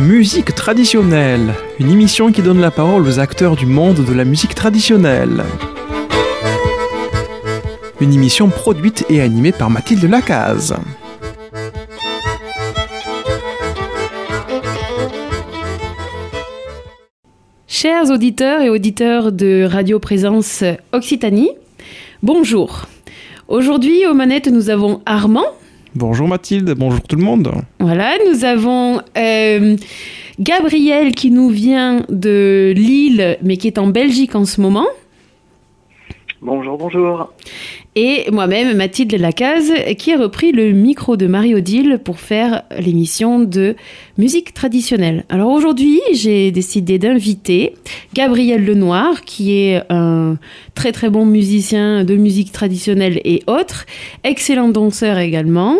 Musique traditionnelle, une émission qui donne la parole aux acteurs du monde de la musique traditionnelle. Une émission produite et animée par Mathilde Lacaze. Chers auditeurs et auditeurs de Radio Présence Occitanie, bonjour. Aujourd'hui, aux manettes, nous avons Armand. Bonjour Mathilde, bonjour tout le monde. Voilà, nous avons euh, Gabriel qui nous vient de Lille, mais qui est en Belgique en ce moment. Bonjour, bonjour. Et moi-même, Mathilde Lacaze, qui a repris le micro de Marie-Odile pour faire l'émission de musique traditionnelle. Alors aujourd'hui, j'ai décidé d'inviter Gabriel Lenoir, qui est un très très bon musicien de musique traditionnelle et autres, excellent danseur également,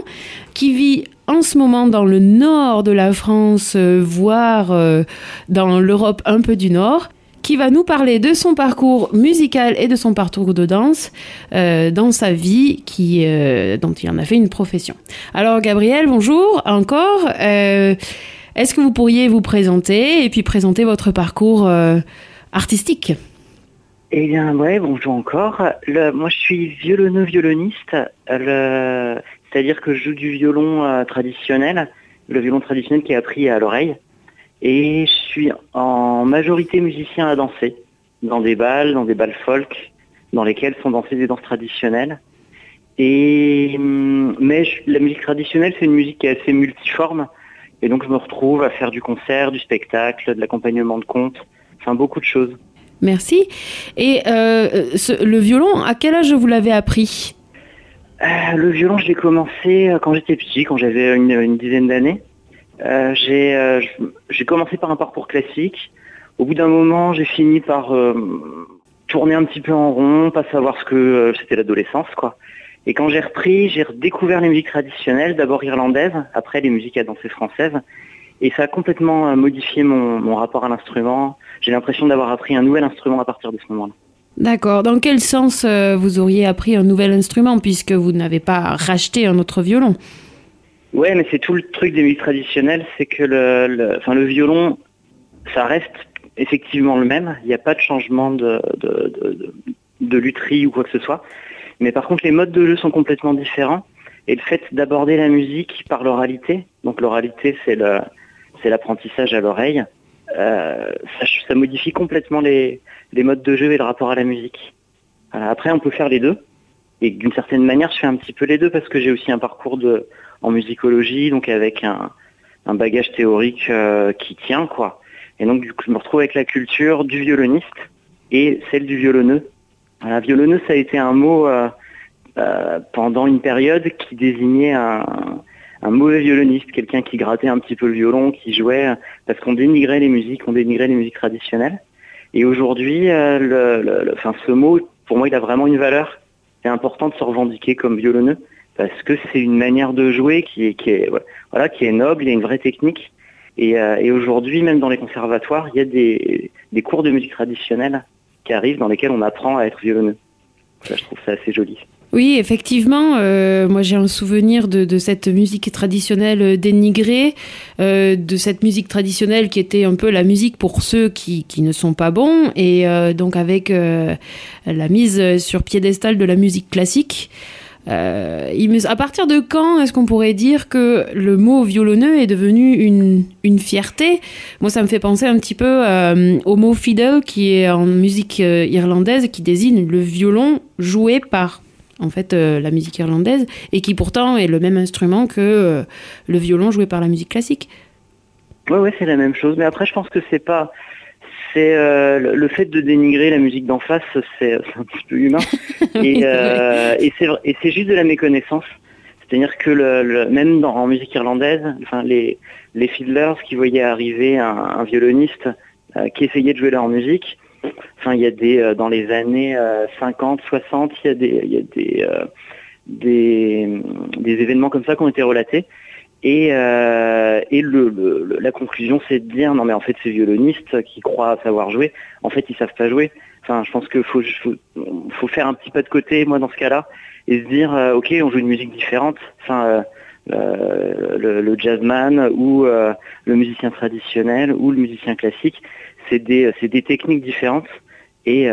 qui vit en ce moment dans le nord de la France, euh, voire euh, dans l'Europe un peu du nord qui va nous parler de son parcours musical et de son parcours de danse euh, dans sa vie, qui, euh, dont il en a fait une profession. Alors Gabriel, bonjour encore. Euh, Est-ce que vous pourriez vous présenter et puis présenter votre parcours artistique? Eh bien, ouais, bonjour encore. Moi, je suis violoneux-violoniste, c'est-à-dire que je joue du violon traditionnel, le violon traditionnel qui est appris à l'oreille. Et je suis en majorité musicien à danser, dans des balles, dans des balles folk, dans lesquelles sont dansées des danses traditionnelles. Et, hum, mais je- la musique traditionnelle, c'est une musique qui est assez multiforme. Et donc, je me retrouve à faire du concert, du spectacle, de l'accompagnement de contes, enfin beaucoup de choses. Merci. Et euh, ce- le violon, à quel âge vous l'avez appris? Euh, le violon, je l'ai commencé euh, quand j'étais petit, quand j'avais une, une dizaine d'années. Euh, j'ai euh, j'ai commencé par un parcours classique. Au bout d'un moment, j'ai fini par euh, tourner un petit peu en rond, pas savoir ce que c'était l'adolescence, quoi. Et quand j'ai repris, j'ai redécouvert les musiques traditionnelles, d'abord irlandaises, après les musiques à danser françaises. Et ça a complètement modifié mon, rapport à l'instrument. J'ai l'impression d'avoir appris un nouvel instrument à partir de ce moment-là. D'accord. Dans quel sens vous auriez appris un nouvel instrument puisque vous n'avez pas racheté un autre violon? Ouais, mais c'est tout le truc des musiques traditionnelles, c'est que le, enfin, le violon, ça reste effectivement le même. Il n'y a pas de changement de, de, ou quoi que ce soit. Mais par contre, les modes de jeu sont complètement différents. Et le fait d'aborder la musique par l'oralité, donc l'oralité, c'est le, c'est l'apprentissage à l'oreille, euh, ça, ça modifie complètement les, les modes de jeu et le rapport à la musique. Euh, après, on peut faire les deux. Et d'une certaine manière, je fais un petit peu les deux parce que j'ai aussi un parcours de, en musicologie, donc avec un, bagage théorique euh, qui tient, quoi. Et donc, du coup, je me retrouve avec la culture du violoniste et celle du violonneux. Voilà, violonneux, ça a été un mot euh, euh, pendant une période qui désignait un, mauvais violoniste, quelqu'un qui grattait un petit peu le violon, qui jouait, parce qu'on dénigrait les musiques, on dénigrait les musiques traditionnelles. Et aujourd'hui, ce mot, pour moi, il a vraiment une valeur. C'est important de se revendiquer comme violonneux parce que c'est une manière de jouer qui est, qui qui est noble, il y a une vraie technique. Et, euh, aujourd'hui, même dans les conservatoires, il y a des, cours de musique traditionnelle qui arrivent dans lesquels on apprend à être violonneux. Je trouve ça assez joli. Oui, effectivement, euh, moi j'ai un souvenir de, cette musique traditionnelle dénigrée, euh, de cette musique traditionnelle qui était un peu la musique pour ceux qui, ne sont pas bons, et donc avec la mise sur piédestal de la musique classique. Euh, à partir de quand est-ce qu'on pourrait dire que le mot violonneux est devenu une, une fierté? Moi, ça me fait penser un petit peu euh, au mot fiddle qui est en musique euh, irlandaise, qui désigne le violon joué par en fait euh, la musique irlandaise et qui pourtant est le même instrument que le violon joué par la musique classique. Ouais, ouais, c'est la même chose. Mais après, je pense que c'est pas, c'est euh, le fait de dénigrer la musique d'en face, c'est un petit peu humain. Et, euh, et c'est juste de la méconnaissance. C'est-à-dire que le, le- même dans, en musique irlandaise, enfin les les fiddlers qui voyaient arriver un, un violoniste euh, qui essayait de jouer leur musique, enfin il y a des dans les années euh, 50, 60, il y a des il y a des des, des événements comme ça qui ont été relatés. Et, euh, la conclusion, c'est de dire non mais en fait ces violonistes qui croient savoir jouer, en fait ils savent pas jouer. Enfin, je pense qu'il faut, faire un petit pas de côté, moi dans ce cas-là, et se dire euh, ok, on joue une musique différente. Enfin, euh, le, jazzman ou le musicien traditionnel ou le musicien classique. C'est des, des, techniques différentes et, et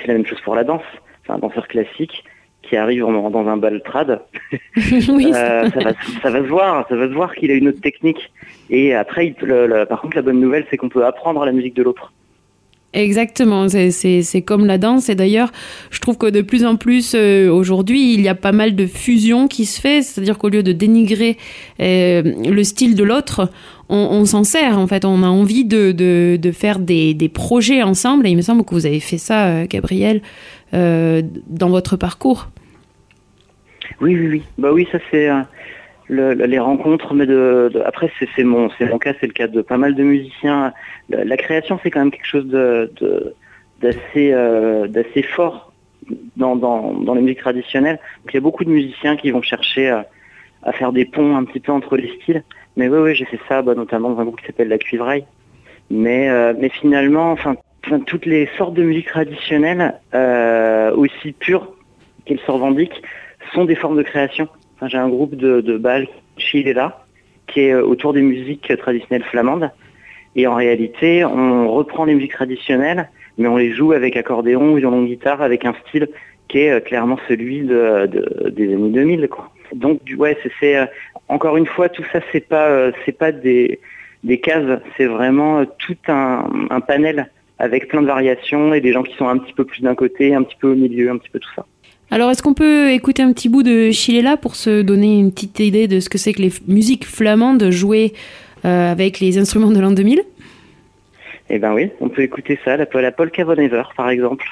c'est la même chose pour la danse. Enfin, un danseur classique, qui arrive dans un bal trad, oui, euh, ça, va, ça, va, se voir, ça va se voir qu'il a une autre technique. Et après, par contre, la bonne nouvelle, c'est qu'on peut apprendre la musique de l'autre. Exactement, c'est comme la danse. Et d'ailleurs, je trouve que de plus en plus euh, aujourd'hui, il y a pas mal de fusion qui se fait. C'est-à-dire qu'au lieu de dénigrer euh, le style de l'autre, on, s'en sert. En fait, on a envie de, de, de faire des, des, projets ensemble. Et il me semble que vous avez fait ça, Gabriel, dans votre parcours. Oui, oui, oui. Bah oui, ça c'est euh, les rencontres, mais de, après c'est mon mon cas, c'est le cas de pas mal de musiciens. La, création c'est quand même quelque chose de d'assez euh, d'assez fort dans, dans, les musiques traditionnelles. Donc il y a beaucoup de musiciens qui vont chercher à, faire des ponts un petit peu entre les styles. Mais oui, oui, j'ai fait ça, bah, notamment dans un groupe qui s'appelle La Cuivraille. Mais, euh, mais finalement, enfin, toutes les sortes de musique traditionnelles, aussi pures qu'elles se revendiquent, sont des formes de création. J'ai un groupe de, de bal là, qui est euh, autour des musiques traditionnelles flamandes. Et en réalité, on reprend les musiques traditionnelles, mais on les joue avec accordéon ou violon guitare avec un style qui est euh, clairement celui de, des années 2000. Quoi. Donc ouais, c'est euh, encore une fois tout ça, c'est pas pas des, des cases, c'est vraiment tout un panel avec plein de variations et des gens qui sont un petit peu plus d'un côté, un petit peu au milieu, un petit peu tout ça. Alors, est-ce qu'on peut écouter un petit bout de Chilela pour se donner une petite idée de ce que c'est que les musiques flamandes jouées euh, avec les instruments de l'an 2000 Eh ben oui, on peut écouter ça, la, la polka von Ever, par exemple.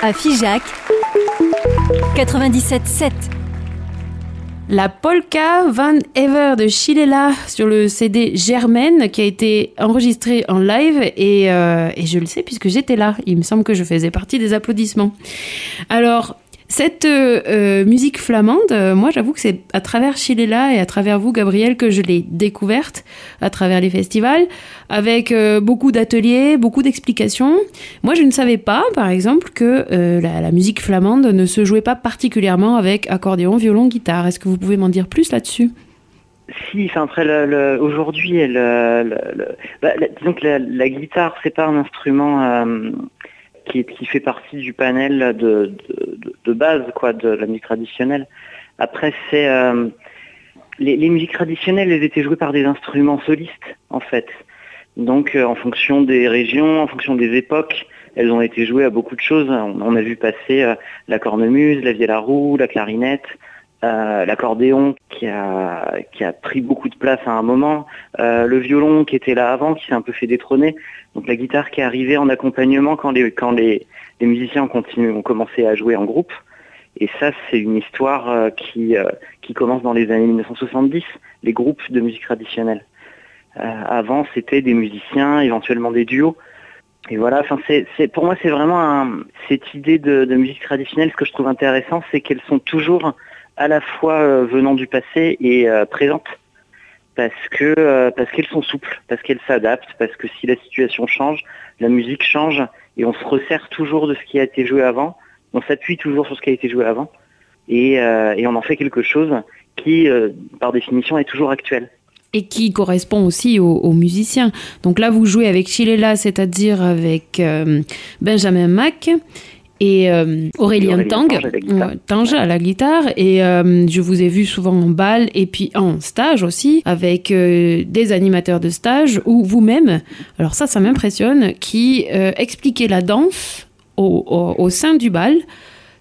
À Figeac 97.7. La polka Van Ever de Chilela sur le CD Germaine qui a été enregistré en live euh, et je le sais puisque j'étais là. Il me semble que je faisais partie des applaudissements. Alors, cette euh, euh, musique flamande, euh, moi j'avoue que c'est à travers Chilela et à travers vous, Gabriel, que je l'ai découverte à travers les festivals, avec beaucoup d'ateliers, beaucoup d'explications. Moi je ne savais pas, par exemple, que la, musique flamande ne se jouait pas particulièrement avec accordéon, violon, guitare. Est-ce que vous pouvez m'en dire plus là-dessus? Si, enfin après aujourd'hui, bah, disons que la, la guitare c'est pas un instrument qui, fait partie du panel de, base quoi, de la musique traditionnelle. Après, c'est euh, les, musiques traditionnelles, elles étaient jouées par des instruments solistes, en fait. Donc, euh, en fonction des régions, en fonction des époques, elles ont été jouées à beaucoup de choses. On, a vu passer euh, la cornemuse, la vielle à roue, la clarinette, euh, l'accordéon qui a, qui a pris beaucoup de place à un moment, euh, le violon qui était là avant, qui s'est un peu fait détrôner, donc la guitare qui est arrivée en accompagnement quand les, quand les, musiciens ont, commencé à jouer en groupe. Et ça, c'est une histoire qui, qui commence dans les années 1970, les groupes de musique traditionnelle. avant, c'était des musiciens, éventuellement des duos. Et voilà, pour moi, c'est vraiment cette idée de, musique traditionnelle. Ce que je trouve intéressant, c'est qu'elles sont toujours à la fois euh, venant du passé et euh, présentes parce que euh, parce qu'elles sont souples, parce qu'elles s'adaptent, parce que si la situation change, la musique change et on se resserre toujours de ce qui a été joué avant, on s'appuie toujours sur ce qui a été joué avant et, et on en fait quelque chose qui, par définition, est toujours actuel. Et qui correspond aussi aux, musiciens. Donc là, vous jouez avec Chilela, c'est-à-dire avec Benjamin Mack et euh, Aurélien, Tang, Tange à la guitare. Et euh, je vous ai vu souvent en bal et puis en stage aussi, avec euh, des animateurs de stage ou vous-même, alors ça, ça m'impressionne, qui expliquaient la danse au, au, sein du bal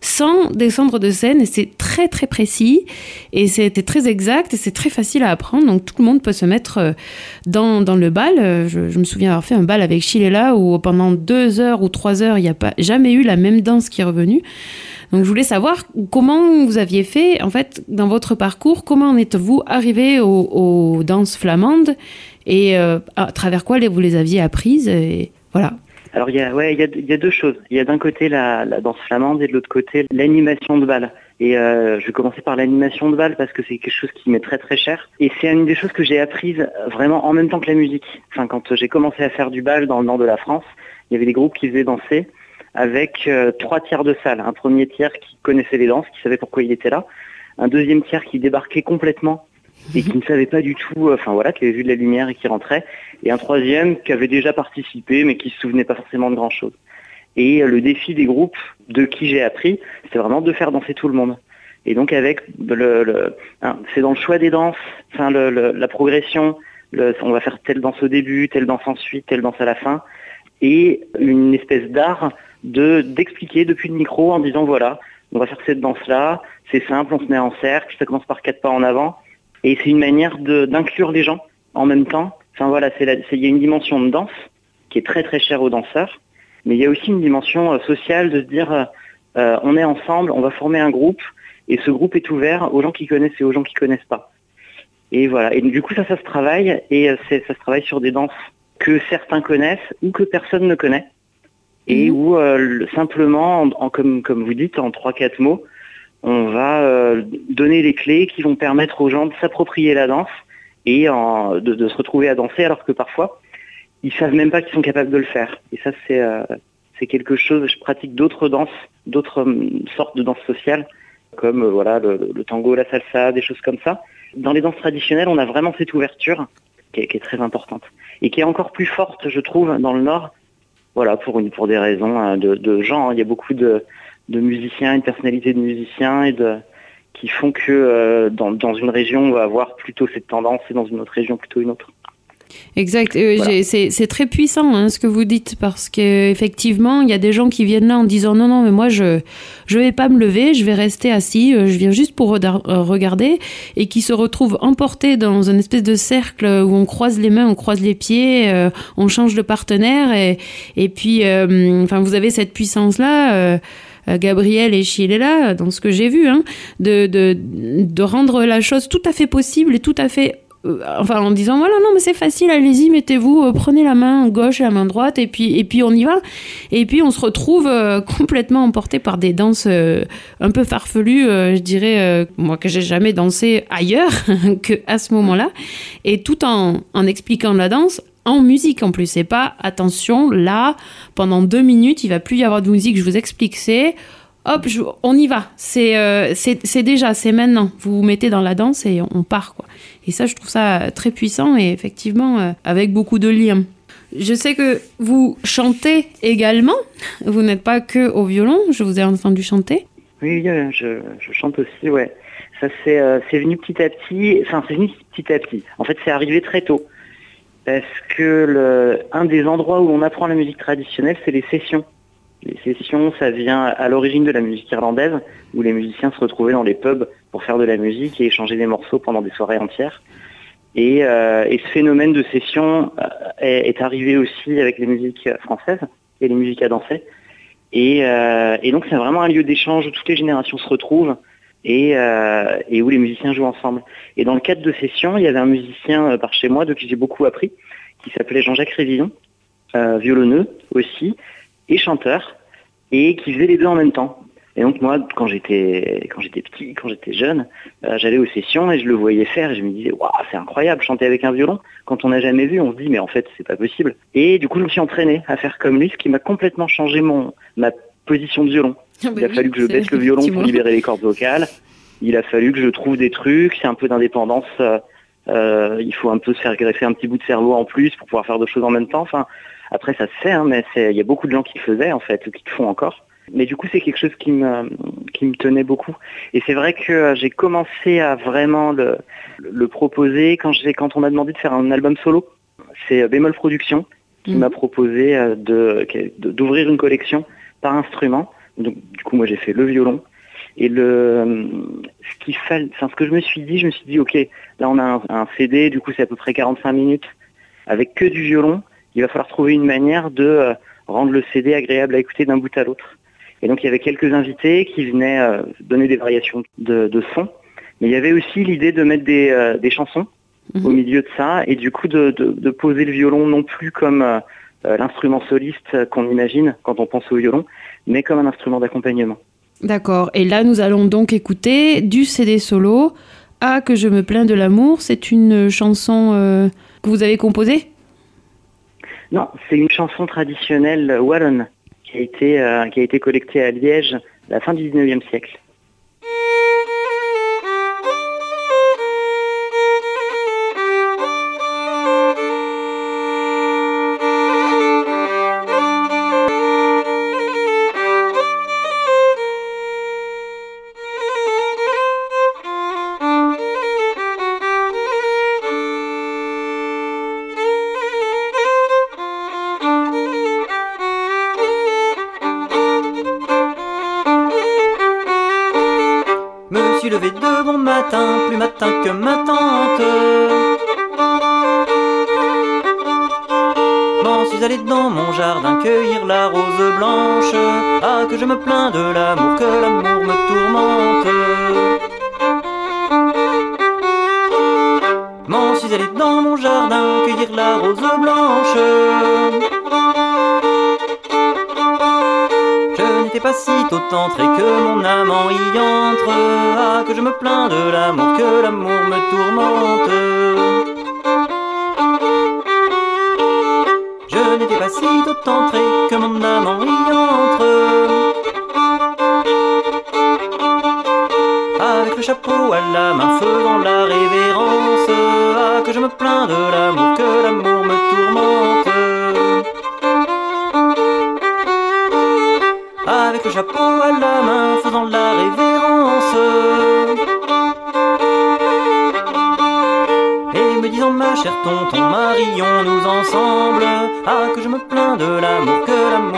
sans descendre de scène. Et c'est très très précis et c'était très exact et c'est très facile à apprendre. Donc tout le monde peut se mettre euh, dans, dans le bal. Euh, je, me souviens avoir fait un bal avec Chilela où pendant deux heures ou trois heures, il n'y a pas jamais eu la même danse qui est revenue. Donc je voulais savoir comment vous aviez fait, en fait, dans votre parcours, comment en êtes-vous arrivé aux, danses flamandes et euh, à travers quoi vous les aviez apprises et voilà. Alors il y a, ouais, il y a, deux choses. Il y a d'un côté la, danse flamande et de l'autre côté l'animation de bal. Et euh, je vais commencer par l'animation de bal parce que c'est quelque chose qui m'est très très cher. Et c'est une des choses que j'ai apprises vraiment en même temps que la musique. Enfin, quand j'ai commencé à faire du bal dans le nord de la France, il y avait des groupes qui faisaient danser avec euh, trois tiers de salle. Un premier tiers qui connaissait les danses, qui savait pourquoi il était là. Un deuxième tiers qui débarquait complètement et qui ne savait pas du tout, euh, enfin voilà, qui avait vu de la lumière et qui rentrait, et un troisième qui avait déjà participé mais qui se souvenait pas forcément de grand chose. Et euh, le défi des groupes de qui j'ai appris, c'est vraiment de faire danser tout le monde. Et donc avec le, hein, c'est dans le choix des danses, enfin la progression, on va faire telle danse au début, telle danse ensuite, telle danse à la fin, et une espèce d'art de d'expliquer depuis le micro en disant voilà, on va faire cette danse là, c'est simple, on se met en cercle, ça commence par quatre pas en avant, et c'est une manière d'inclure les gens en même temps. Enfin voilà, il y a une dimension de danse qui est très très chère aux danseurs, mais il y a aussi une dimension euh, sociale de se dire euh, euh, on est ensemble, on va former un groupe, et ce groupe est ouvert aux gens qui connaissent et aux gens qui connaissent pas. Et voilà. Et du coup ça, ça se travaille, et ça se travaille sur des danses que certains connaissent ou que personne ne connaît, et mmh. où simplement, en, comme, comme vous dites, en trois quatre mots, on va euh, donner les clés qui vont permettre aux gens de s'approprier la danse et de, se retrouver à danser alors que parfois ils savent même pas qu'ils sont capables de le faire. Et ça c'est euh, quelque chose. Je pratique d'autres danses, d'autres hum, sortes de danses sociales comme euh, voilà le, tango, la salsa, des choses comme ça. Dans les danses traditionnelles, on a vraiment cette ouverture qui est, très importante et qui est encore plus forte, je trouve, dans le Nord. Voilà pour des raisons de, de gens. Hein. Il y a beaucoup de de musiciens, une personnalité de musiciens et de qui font que euh, dans, dans, une région on va avoir plutôt cette tendance et dans une autre région plutôt une autre. Exact, euh, c'est très puissant hein, ce que vous dites parce qu'effectivement il y a des gens qui viennent là en disant non non mais moi je je vais pas me lever, je vais rester assis, euh, je viens juste pour regarder et qui se retrouvent emportés dans une espèce de cercle où on croise les mains, on croise les pieds, on change de partenaire et et puis enfin vous avez cette puissance là euh, Gabriel et Chilela, dans ce que j'ai vu, hein, de, de, de rendre la chose tout à fait possible et tout à fait euh, enfin en disant voilà non mais c'est facile allez-y mettez-vous euh, prenez la main gauche et la main droite et puis et puis on y va. Et puis on se retrouve complètement emporté par des danses un peu farfelues je dirais moi que j'ai jamais dansé ailleurs que à ce moment-là. Et tout en en expliquant la danse en musique en plus. C'est pas attention, là, pendant deux minutes, il va plus y avoir de musique, je vous explique, c'est hop, on y va. Euh, c'est c'est déjà, c'est maintenant. Vous vous mettez dans la danse et on part, quoi. Et ça, je trouve ça très puissant et effectivement, euh, avec beaucoup de liens. Je sais que vous chantez également. Vous n'êtes pas que au violon, je vous ai entendu chanter. Oui, je, je chante aussi, ouais. Ça, c'est euh, venu petit à petit. Enfin, c'est venu petit à petit. En fait, c'est arrivé très tôt parce que un des endroits où on apprend la musique traditionnelle, c'est les sessions Les sessions, ça vient à l'origine de la musique irlandaise, où les musiciens se retrouvaient dans les pubs pour faire de la musique et échanger des morceaux pendant des soirées entières. Et, euh, ce phénomène de session euh, est, arrivé aussi avec les musiques françaises et les musiques à danser. Et, euh, et donc c'est vraiment un lieu d'échange où toutes les générations se retrouvent et, euh, et où les musiciens jouent ensemble. Et dans le cadre de sessions, il y avait un musicien euh, par chez moi de qui j'ai beaucoup appris, qui s'appelait Jean-Jacques Révillon, euh, violonneux aussi, et chanteur, et qui faisait les deux en même temps. Et donc moi, quand j'étais petit, quand j'étais jeune, j'allais aux sessions et je le voyais faire et je me disais waouh c'est incroyable chanter avec un violon. Quand on n'a jamais vu, on se dit mais en fait c'est pas possible. Et du coup je me suis entraîné à faire comme lui, ce qui m'a complètement changé mon ma position de violon. Ah bah Il a oui, fallu que je baisse le violon pour libérer les cordes vocales. Il a fallu que je trouve des trucs, c'est un peu d'indépendance. euh, euh, il faut un peu se faire greffer un petit bout de cerveau en plus pour pouvoir faire deux choses en même temps. Enfin, après ça se fait, hein, mais il y a beaucoup de gens qui le faisaient en fait, ou qui le font encore. Mais du coup, c'est quelque chose qui me, qui me tenait beaucoup. Et c'est vrai que euh, j'ai commencé à vraiment le, le proposer quand, j'ai, quand on m'a demandé de faire un album solo. C'est Bémol Productions qui Mhm. m'a proposé euh, de, de- d'ouvrir une collection par instrument. Donc, du coup, moi, j'ai fait le violon. Et le, ce qu'il fallait, enfin, ce que je me suis dit, je me suis dit, ok, là, on a un, un CD, du coup, c'est à peu près 45 minutes avec que du violon. Il va falloir trouver une manière de euh, rendre le CD agréable à écouter d'un bout à l'autre. Et donc, il y avait quelques invités qui venaient euh, donner des variations de, de son. Mais il y avait aussi l'idée de mettre des, euh, des chansons Mhm. au milieu de ça et du coup de, de- de poser le violon non plus comme l'instrument soliste qu'on imagine quand on pense au violon, mais comme un instrument d'accompagnement. D'accord. Et là, nous allons donc écouter du CD solo. Ah, que je me plains de l'amour. C'est une chanson euh, que vous avez composée? Non, c'est une chanson traditionnelle wallonne qui a été, euh, qui a été collectée à Liège à la fin du 19e siècle. Suis allé dans mon jardin cueillir la rose blanche. Ah, que je me plains de l'amour, que l'amour me tourmente. M'en suis allé dans mon jardin cueillir la rose blanche. Je n'étais pas si tôt entré que mon amant y entre. Ah, que je me plains de l'amour, que l'amour me tourmente. Que mon amant y entre. Avec le chapeau à la main, faisant la révérence. Ah, que je me plains de l'amour, que l'amour me tourmente. avec le chapeau à la main, faisant la révérence. Et me disant, ma chère tonton, marions-nous ensemble. De l'amour, que l'amour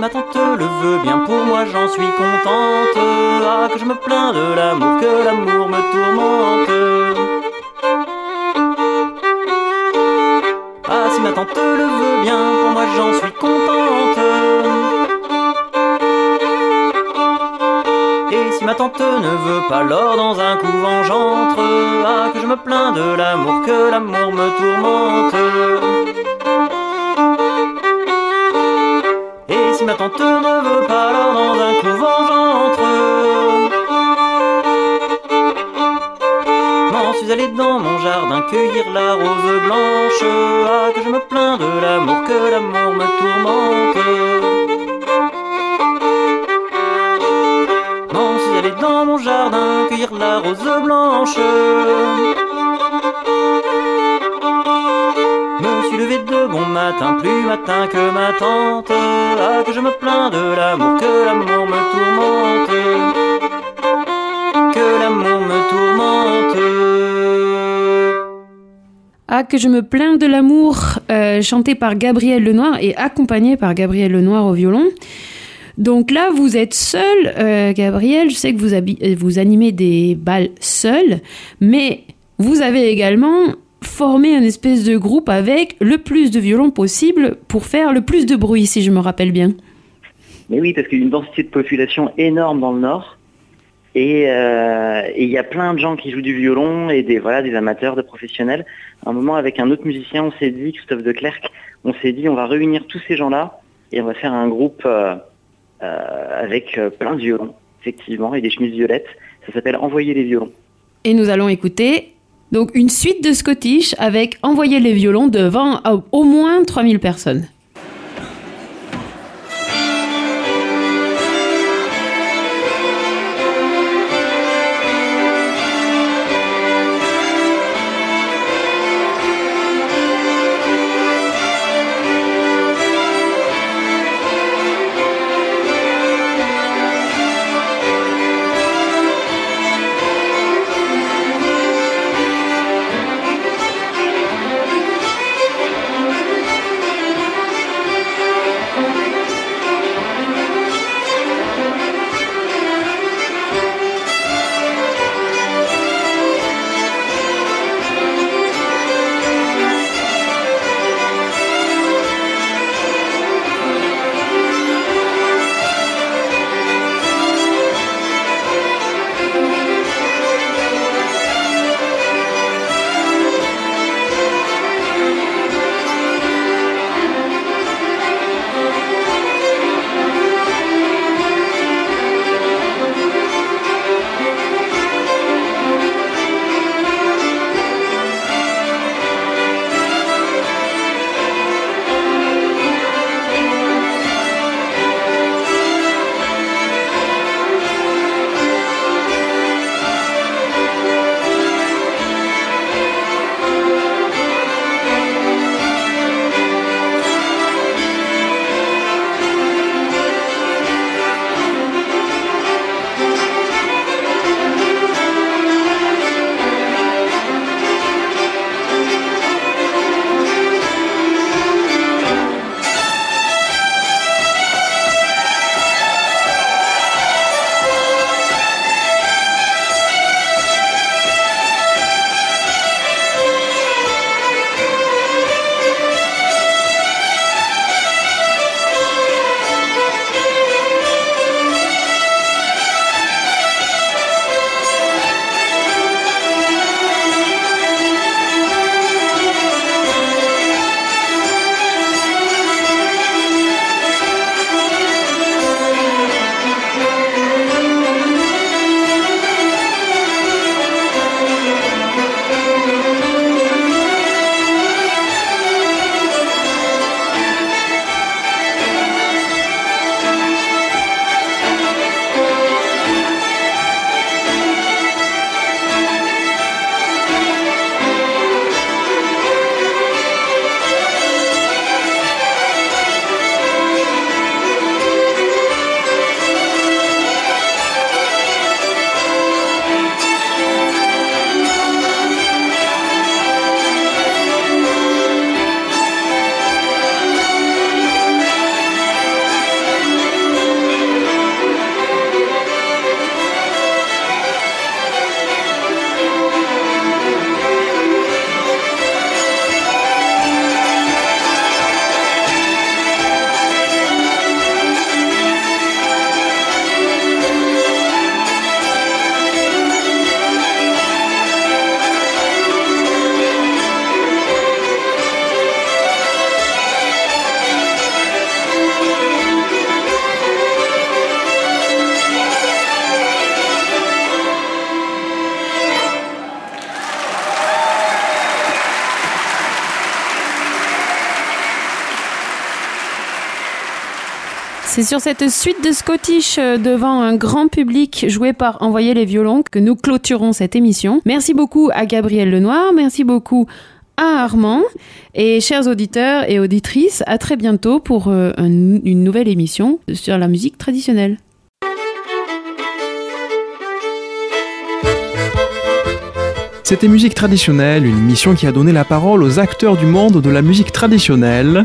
ma tante le veut bien pour moi j'en suis contente. Ah que je me plains de l'amour, que l'amour me tourmente. Ah si ma tante le veut bien pour moi j'en suis contente. Et si ma tante ne veut pas l'or dans un couvent j'entre Ah que je me plains de l'amour, que l'amour me tourmente attends, tante ne veut pas alors dans un clos ventre. M'en suis allé dans mon jardin cueillir la rose blanche. Ah, que je me plains de l'amour, que l'amour me tourmente. M'en suis allé dans mon jardin cueillir la rose blanche. De bon matin, plus matin que ma tante. Ah, que je me plains de l'amour, que l'amour me tourmente. Que l'amour me tourmente. Ah, que je me plains de l'amour, euh, chanté par Gabriel Lenoir et accompagné par Gabriel Lenoir au violon. Donc là, vous êtes seul, euh, Gabriel. Je sais que vous, euh, vous animez des balles seul, mais vous avez également formé un espèce de groupe avec le plus de violons possible pour faire le plus de bruit, si je me rappelle bien. Mais oui, parce qu'il y a une densité de population énorme dans le nord. Et euh, et il y a plein de gens qui jouent du violon et des voilà des amateurs, des professionnels. À un moment, avec un autre musicien, on s'est dit, Christophe de Clercq, on s'est dit, on va réunir tous ces gens-là et on va faire un groupe euh, euh, avec plein de violons, effectivement, et des chemises violettes. Ça s'appelle Envoyer les violons. Et nous allons écouter donc une suite de Scottish avec envoyer les violons devant au moins 3000 personnes. C'est sur cette suite de Scottish euh, devant un grand public joué par Envoyer les violons que nous clôturons cette émission. Merci beaucoup à Gabriel Lenoir, merci beaucoup à Armand et chers auditeurs et auditrices, à très bientôt pour euh, un- une nouvelle émission sur la musique traditionnelle. C'était Musique traditionnelle, une émission qui a donné la parole aux acteurs du monde de la musique traditionnelle.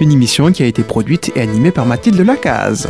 Une émission qui a été produite et animée par Mathilde Lacaze.